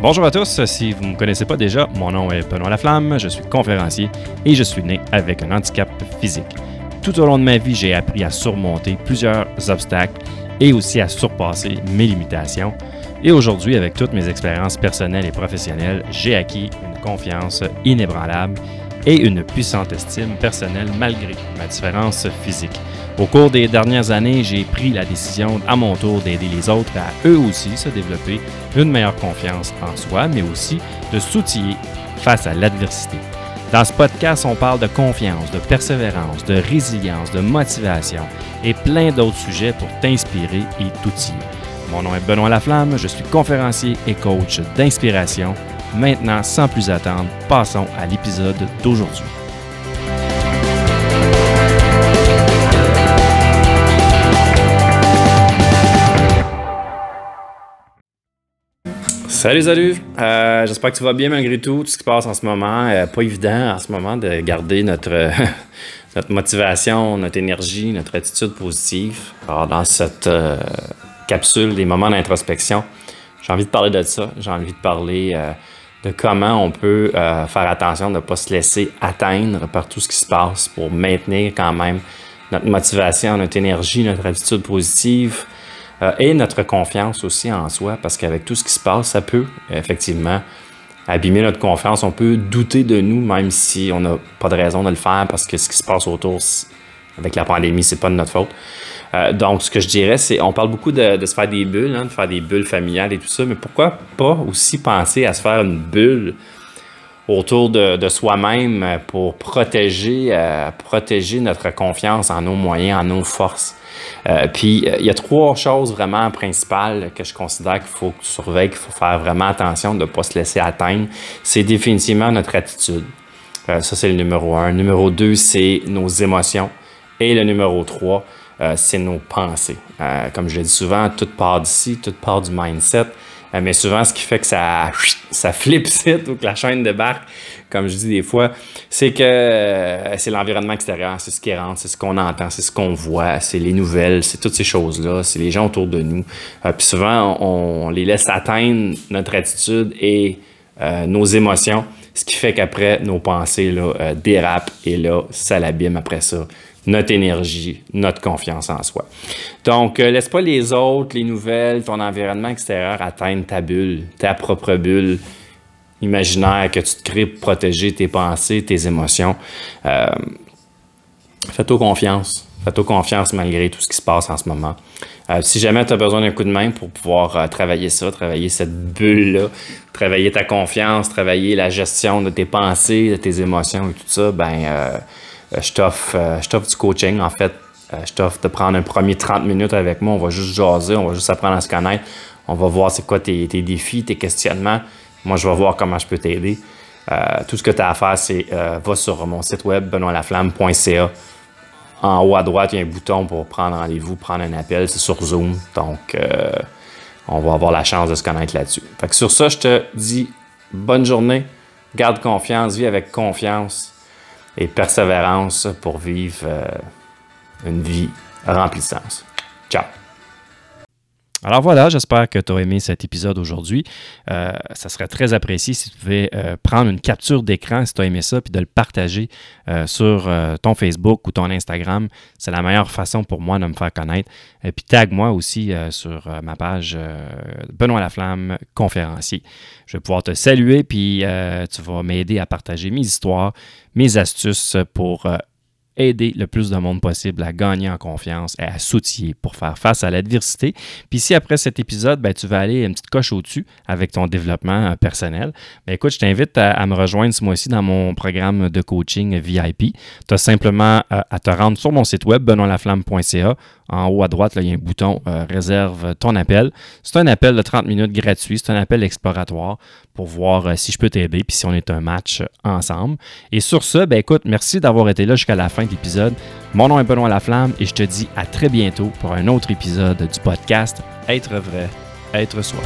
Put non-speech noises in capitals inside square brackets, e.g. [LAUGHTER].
Bonjour à tous, si vous ne me connaissez pas déjà, mon nom est Benoît Laflamme, je suis conférencier et je suis né avec un handicap physique. Tout au long de ma vie, j'ai appris à surmonter plusieurs obstacles et aussi à surpasser mes limitations. Et aujourd'hui, avec toutes mes expériences personnelles et professionnelles, j'ai acquis une confiance inébranlable et une puissante estime personnelle malgré ma différence physique. Au cours des dernières années, j'ai pris la décision à mon tour d'aider les autres à eux aussi se développer une meilleure confiance en soi, mais aussi de s'outiller face à l'adversité. Dans ce podcast, on parle de confiance, de persévérance, de résilience, de motivation et plein d'autres sujets pour t'inspirer et t'outiller. Mon nom est Benoît Laflamme, je suis conférencier et coach d'inspiration. Maintenant, sans plus attendre, passons à l'épisode d'aujourd'hui. Salut, salut! Euh, j'espère que tu vas bien malgré tout, tout ce qui se passe en ce moment. Euh, pas évident en ce moment de garder notre, [LAUGHS] notre motivation, notre énergie, notre attitude positive. Alors, dans cette euh, capsule des moments d'introspection, j'ai envie de parler de ça. J'ai envie de parler de comment on peut faire attention de ne pas se laisser atteindre par tout ce qui se passe pour maintenir quand même notre motivation, notre énergie, notre attitude positive. Euh, et notre confiance aussi en soi, parce qu'avec tout ce qui se passe, ça peut effectivement abîmer notre confiance. On peut douter de nous, même si on n'a pas de raison de le faire, parce que ce qui se passe autour avec la pandémie, c'est pas de notre faute. Euh, donc, ce que je dirais, c'est, on parle beaucoup de, se faire des bulles, hein, de faire des bulles familiales et tout ça, mais pourquoi pas aussi penser à se faire une bulle autour de, soi-même pour protéger, euh, protéger notre confiance en nos moyens, en nos forces? Euh, puis, il y a trois choses vraiment principales que je considère qu'il faut surveilles, qu'il faut faire vraiment attention de ne pas se laisser atteindre. C'est définitivement notre attitude. ça, c'est le numéro un. Numéro deux, c'est nos émotions. Et le numéro trois, c'est nos pensées. comme je le dis souvent, tout part d'ici, tout part du mindset. Euh, mais souvent, ce qui fait que ça, ça flippe [LAUGHS] ou que la chaîne débarque, comme je dis des fois, c'est que euh, c'est l'environnement extérieur, c'est ce qui rentre, c'est ce qu'on entend, c'est ce qu'on voit, c'est les nouvelles, c'est toutes ces choses-là, c'est les gens autour de nous. Euh, puis souvent, on, les laisse atteindre notre attitude et nos émotions, ce qui fait qu'après, nos pensées dérapent et là, ça l'abîme après ça notre énergie, notre confiance en soi. Donc, euh, laisse pas les autres, les nouvelles, ton environnement extérieur atteindre ta bulle, ta propre bulle imaginaire que tu te crées pour protéger tes pensées, tes émotions. Euh, Fais-toi confiance. Fais-toi confiance malgré tout ce qui se passe en ce moment. Euh, si jamais tu as besoin d'un coup de main pour pouvoir travailler ça, travailler cette bulle-là, travailler ta confiance, travailler la gestion de tes pensées, de tes émotions et tout ça, ben je t'offre, euh, je t'offre du coaching. En fait, euh, je t'offre de prendre un premier 30 minutes avec moi. On va juste jaser, on va juste apprendre à se connaître. On va voir c'est quoi tes, défis, tes questionnements. Moi, je vais voir comment je peux t'aider. tout ce que tu as à faire, c'est va sur mon site web benoîtlaflamme.ca. En haut à droite, il y a un bouton pour prendre rendez-vous, prendre un appel. C'est sur Zoom. Donc, on va avoir la chance de se connaître là-dessus. Fait que sur ça, je te dis bonne journée. Garde confiance, vis avec confiance et persévérance pour vivre euh, une vie remplissante. Ciao! Alors voilà, j'espère que tu as aimé cet épisode aujourd'hui. Euh, ça serait très apprécié si tu pouvais euh, prendre une capture d'écran si tu as aimé ça, puis de le partager euh, sur ton Facebook ou ton Instagram. C'est la meilleure façon pour moi de me faire connaître. Et puis tag moi aussi sur ma page Benoît Laflamme, conférencier. Je vais pouvoir te saluer, puis tu vas m'aider à partager mes histoires, mes astuces pour aider le plus de monde possible à gagner en confiance et à s'outiller pour faire face à l'adversité. Puis si après cet épisode, ben, tu vas aller une petite coche au-dessus avec ton développement euh, personnel, ben, écoute, je t'invite à, me rejoindre ce mois-ci dans mon programme de coaching VIP. Tu as simplement euh, à te rendre sur mon site web benoîtlaflamme.ca en haut à droite, il y a un bouton euh, Réserve ton appel. C'est un appel de 30 minutes gratuit. C'est un appel exploratoire pour voir si je peux t'aider puis si on est un match ensemble. Et sur ce, ben écoute, merci d'avoir été là jusqu'à la fin mon nom est Benoît Laflamme et je te dis à très bientôt pour un autre épisode du podcast Être vrai, être soi.